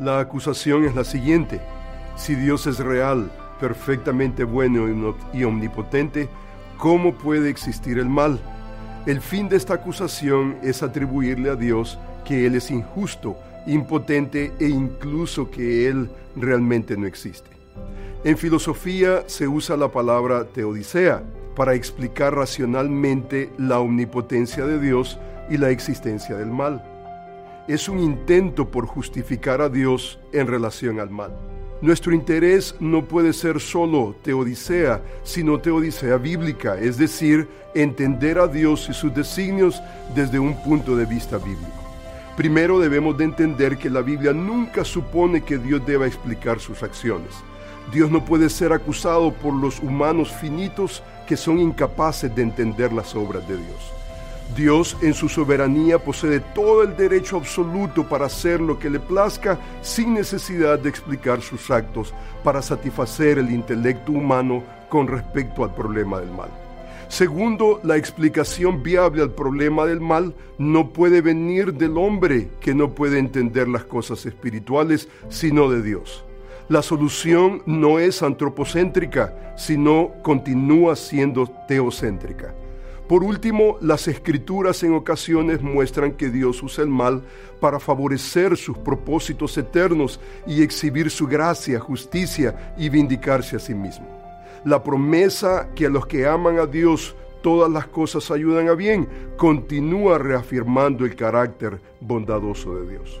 La acusación es la siguiente. Si Dios es real, perfectamente bueno y omnipotente, ¿cómo puede existir el mal? El fin de esta acusación es atribuirle a Dios que Él es injusto, impotente e incluso que Él realmente no existe. En filosofía se usa la palabra teodicea para explicar racionalmente la omnipotencia de Dios y la existencia del mal es un intento por justificar a Dios en relación al mal. Nuestro interés no puede ser solo teodicea, sino teodicea bíblica, es decir, entender a Dios y sus designios desde un punto de vista bíblico. Primero debemos de entender que la Biblia nunca supone que Dios deba explicar sus acciones. Dios no puede ser acusado por los humanos finitos que son incapaces de entender las obras de Dios. Dios en su soberanía posee todo el derecho absoluto para hacer lo que le plazca sin necesidad de explicar sus actos para satisfacer el intelecto humano con respecto al problema del mal. Segundo, la explicación viable al problema del mal no puede venir del hombre que no puede entender las cosas espirituales, sino de Dios. La solución no es antropocéntrica, sino continúa siendo teocéntrica. Por último, las escrituras en ocasiones muestran que Dios usa el mal para favorecer sus propósitos eternos y exhibir su gracia, justicia y vindicarse a sí mismo. La promesa que a los que aman a Dios todas las cosas ayudan a bien continúa reafirmando el carácter bondadoso de Dios.